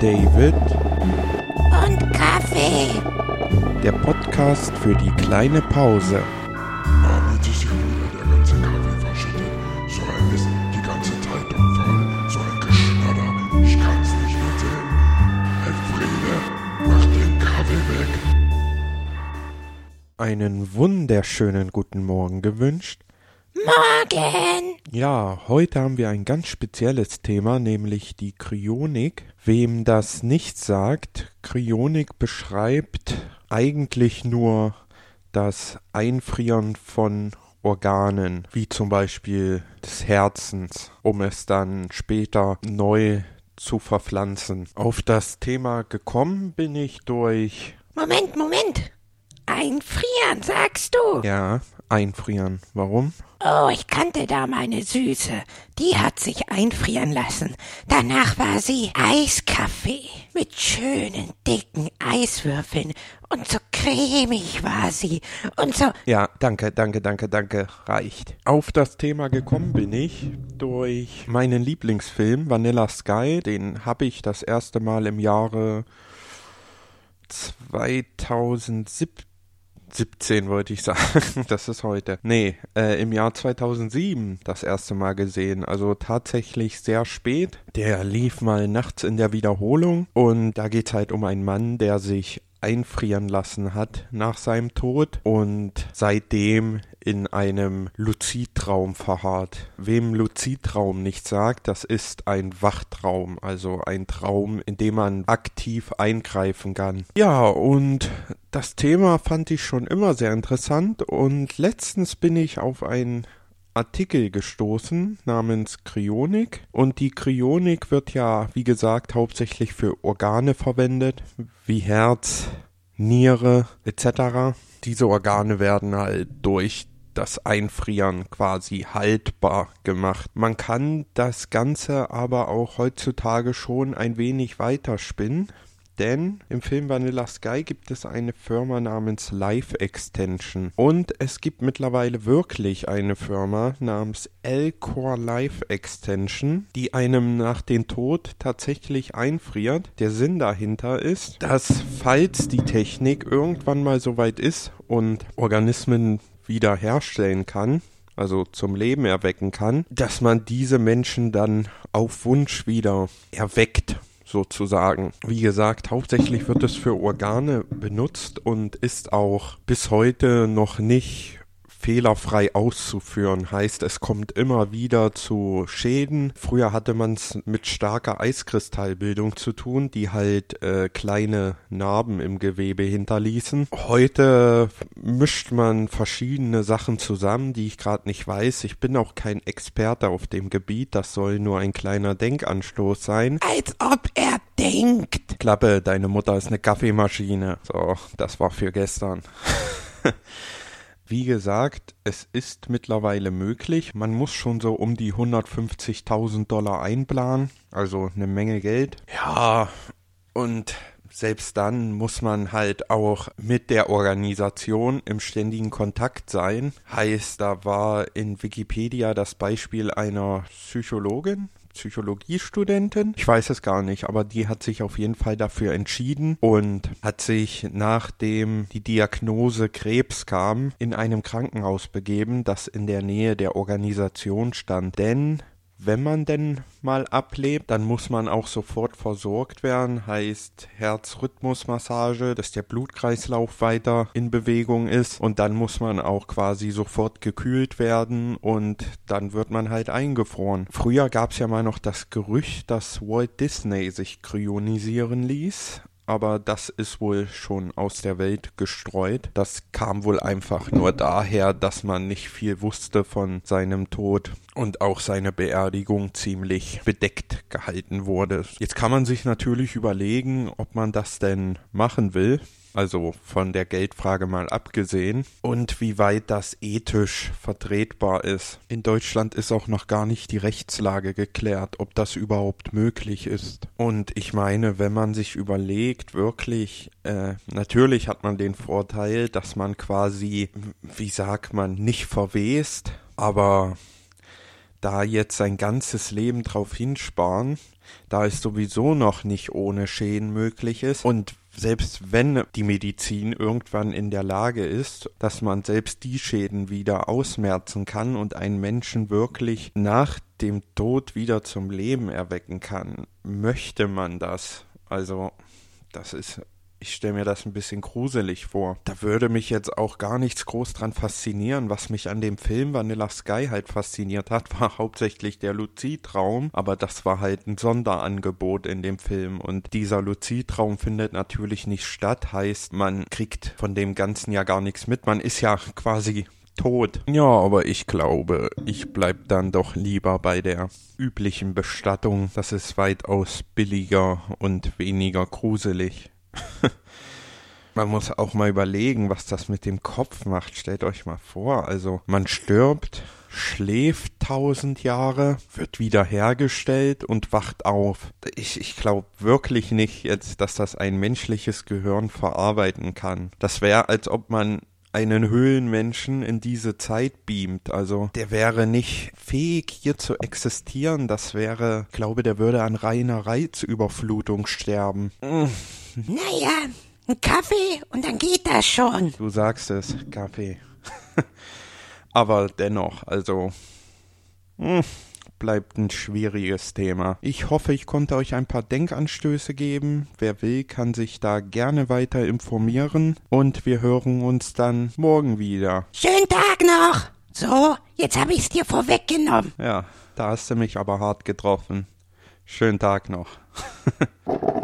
David und Kaffee. Der Podcast für die kleine Pause. Aber hier wieder der ganze Kaffee verschüttet. So ein Mist, die ganze Zeitung voll. So ein Geschnatter, ich kann's nicht mehr sehen. Elfriede, mach den Kaffee weg. Einen wunderschönen guten Morgen gewünscht. Morgen. Ja, heute haben wir ein ganz spezielles Thema, nämlich die Kryonik. Wem das nicht sagt, Kryonik beschreibt eigentlich nur das Einfrieren von Organen, wie zum Beispiel des Herzens, um es dann später neu zu verpflanzen. Auf das Thema gekommen bin ich durch, Moment, Moment. Einfrieren, sagst du? ja, einfrieren. Warum? Oh, ich kannte da meine Süße. Die hat sich einfrieren lassen. Danach war sie Eiskaffee. Mit schönen, dicken Eiswürfeln. Und so cremig war sie. Und so. Ja, danke, danke, danke, danke, reicht. Auf das Thema gekommen bin ich durch meinen Lieblingsfilm Vanilla Sky. Den habe ich das erste Mal im Jahre 2017 17 wollte ich sagen, das ist heute. Nee, äh, im Jahr 2007 das erste Mal gesehen, also tatsächlich sehr spät. Der lief mal nachts in der Wiederholung und da geht's halt um einen Mann, der sich einfrieren lassen hat nach seinem Tod und seitdem in einem Luzidtraum verharrt. Wem Luzidtraum nicht sagt, das ist ein Wachtraum, also ein Traum, in dem man aktiv eingreifen kann. Ja, und das Thema fand ich schon immer sehr interessant und letztens bin ich auf ein Artikel gestoßen namens Kryonik und die Kryonik wird ja, wie gesagt, hauptsächlich für Organe verwendet, wie Herz, Niere etc. Diese Organe werden halt durch das Einfrieren quasi haltbar gemacht. Man kann das Ganze aber auch heutzutage schon ein wenig weiterspinnen. Denn im Film Vanilla Sky gibt es eine Firma namens Life Extension. Und es gibt mittlerweile wirklich eine Firma namens L-Core Life Extension, die einem nach dem Tod tatsächlich einfriert. Der Sinn dahinter ist, dass falls die Technik irgendwann mal so weit ist und Organismen wiederherstellen kann, also zum Leben erwecken kann, dass man diese Menschen dann auf Wunsch wieder erweckt sozusagen. Wie gesagt, hauptsächlich wird es für Organe benutzt und ist auch bis heute noch nicht fehlerfrei auszuführen. Heißt, es kommt immer wieder zu Schäden. Früher hatte man es mit starker Eiskristallbildung zu tun, die halt äh, kleine Narben im Gewebe hinterließen. Heute mischt man verschiedene Sachen zusammen, die ich gerade nicht weiß. Ich bin auch kein Experte auf dem Gebiet. Das soll nur ein kleiner Denkanstoß sein. Als ob er denkt. Klappe, deine Mutter ist eine Kaffeemaschine. So, das war für gestern. Wie gesagt, es ist mittlerweile möglich. Man muss schon so um die 150.000 Dollar einplanen, also eine Menge Geld. Ja, und selbst dann muss man halt auch mit der Organisation im ständigen Kontakt sein. Heißt, da war in Wikipedia das Beispiel einer Psychologin, Psychologiestudentin. Ich weiß es gar nicht, aber die hat sich auf jeden Fall dafür entschieden und hat sich, nachdem die Diagnose Krebs kam, in einem Krankenhaus begeben, das in der Nähe der Organisation stand. Denn wenn man denn mal ablebt, dann muss man auch sofort versorgt werden, heißt Herzrhythmusmassage, dass der Blutkreislauf weiter in Bewegung ist. Und dann muss man auch quasi sofort gekühlt werden und dann wird man halt eingefroren. Früher gab es ja mal noch das Gerücht, dass Walt Disney sich kryonisieren ließ, aber das ist wohl schon aus der Welt gestreut. Das kam wohl einfach nur daher, dass man nicht viel wusste von seinem Tod und auch seine Beerdigung ziemlich bedeckt gehalten wurde. Jetzt kann man sich natürlich überlegen, ob man das denn machen will. Also von der Geldfrage mal abgesehen und wie weit das ethisch vertretbar ist. In Deutschland ist auch noch gar nicht die Rechtslage geklärt, ob das überhaupt möglich ist. Und ich meine, wenn man sich überlegt, wirklich, äh, natürlich hat man den Vorteil, dass man quasi, wie sagt man, nicht verwest, aber da jetzt sein ganzes Leben drauf hinsparen, da es sowieso noch nicht ohne Schäden möglich ist und selbst wenn die Medizin irgendwann in der Lage ist, dass man selbst die Schäden wieder ausmerzen kann und einen Menschen wirklich nach dem Tod wieder zum Leben erwecken kann, möchte man das. Also, das ist ich stelle mir das ein bisschen gruselig vor. Da würde mich jetzt auch gar nichts groß dran faszinieren. Was mich an dem Film Vanilla Sky halt fasziniert hat, war hauptsächlich der Luzitraum, aber das war halt ein Sonderangebot in dem Film und dieser Luzitraum findet natürlich nicht statt, heißt man kriegt von dem Ganzen ja gar nichts mit. Man ist ja quasi tot. Ja, aber ich glaube, ich bleib dann doch lieber bei der üblichen Bestattung. Das ist weitaus billiger und weniger gruselig. Man muss auch mal überlegen, was das mit dem Kopf macht. Stellt euch mal vor, also man stirbt, schläft tausend Jahre, wird wiederhergestellt und wacht auf. Ich, ich glaube wirklich nicht jetzt, dass das ein menschliches Gehirn verarbeiten kann. Das wäre, als ob man einen Höhlenmenschen in diese Zeit beamt. Also der wäre nicht fähig, hier zu existieren. Das wäre, glaube, der würde an reiner Reizüberflutung sterben. Naja, ein Kaffee und dann geht das schon. Du sagst es, Kaffee. Aber dennoch, also. Mh, hm, bleibt ein schwieriges Thema. Ich hoffe, ich konnte euch ein paar Denkanstöße geben. Wer will, kann sich da gerne weiter informieren. Und wir hören uns dann morgen wieder. Schönen Tag noch! So, jetzt habe ich's dir vorweggenommen. Ja, da hast du mich aber hart getroffen. Schönen Tag noch.